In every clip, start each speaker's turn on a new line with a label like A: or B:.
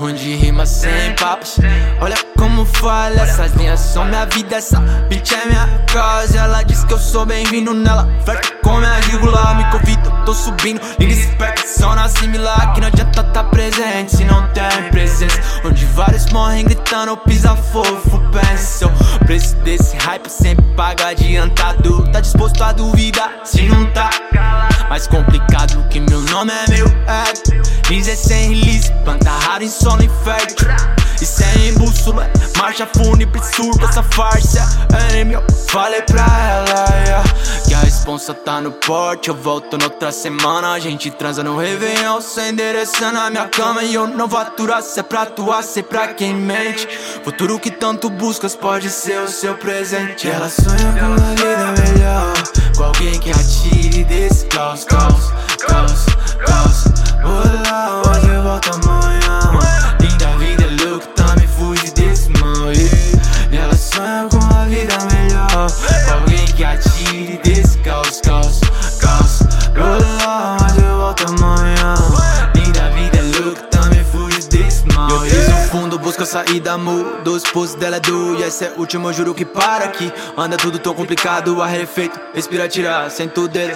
A: Onde rima sem papos Olha como fala Essas linhas são minha vida Essa bitch é minha casa Ela diz que eu sou bem-vindo nela Flerta com minha vírgula Me convido, tô subindo Linda esperta, só na similar Que não adianta tá presente Se não tem presença Onde vários morrem gritando Pisa fofo, pensa O preço desse hype sempre paga adiantado Tá disposto a duvidar Se não tá mais complicado que meu nome é meu ego Dizer sem release, planta raro em solo infértil E sem bússola, marcha fúnebre, surba essa farsa É meu, falei pra ela, yeah, Que a responsa tá no porte Eu volto noutra semana, a gente transa no Réveillon Sem endereçando a minha cama. E eu não vou aturar Se é pra atuar, se é pra quem mente. Futuro que tanto buscas pode ser o seu presente. Ela sonha com uma vida melhor Com alguém que atire caos, caos, caos Vou lá onde eu volto amanhã. Linda vida é louco, também fuge desse mal. E ela sonha com uma vida melhor. Com alguém que atire desse caos, caos, caos. Lá onde eu volto amanhã. Linda vida é louco, também fuge desse mal fundo, busco a saída, mudo. O esposo dela é do E essa é a última, eu juro que para aqui. Anda tudo tão complicado, arrefeito Respira, tira, senta o dedo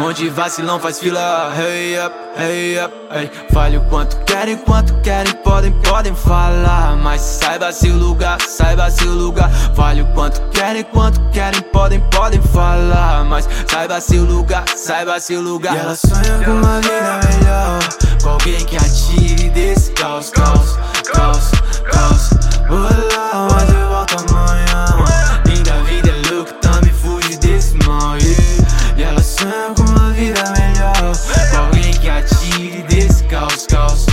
A: Onde vacilão faz fila. Hey up, hey up, hey. Fale o quanto querem, quanto querem Podem, podem falar. Mas saiba se o lugar, saiba se o lugar. Fale o quanto querem, quanto querem Podem, podem falar. Mas saiba se o lugar, saiba se o lugar. E ela sonha com uma vida melhor. Com alguém que atire desse caos, caos, West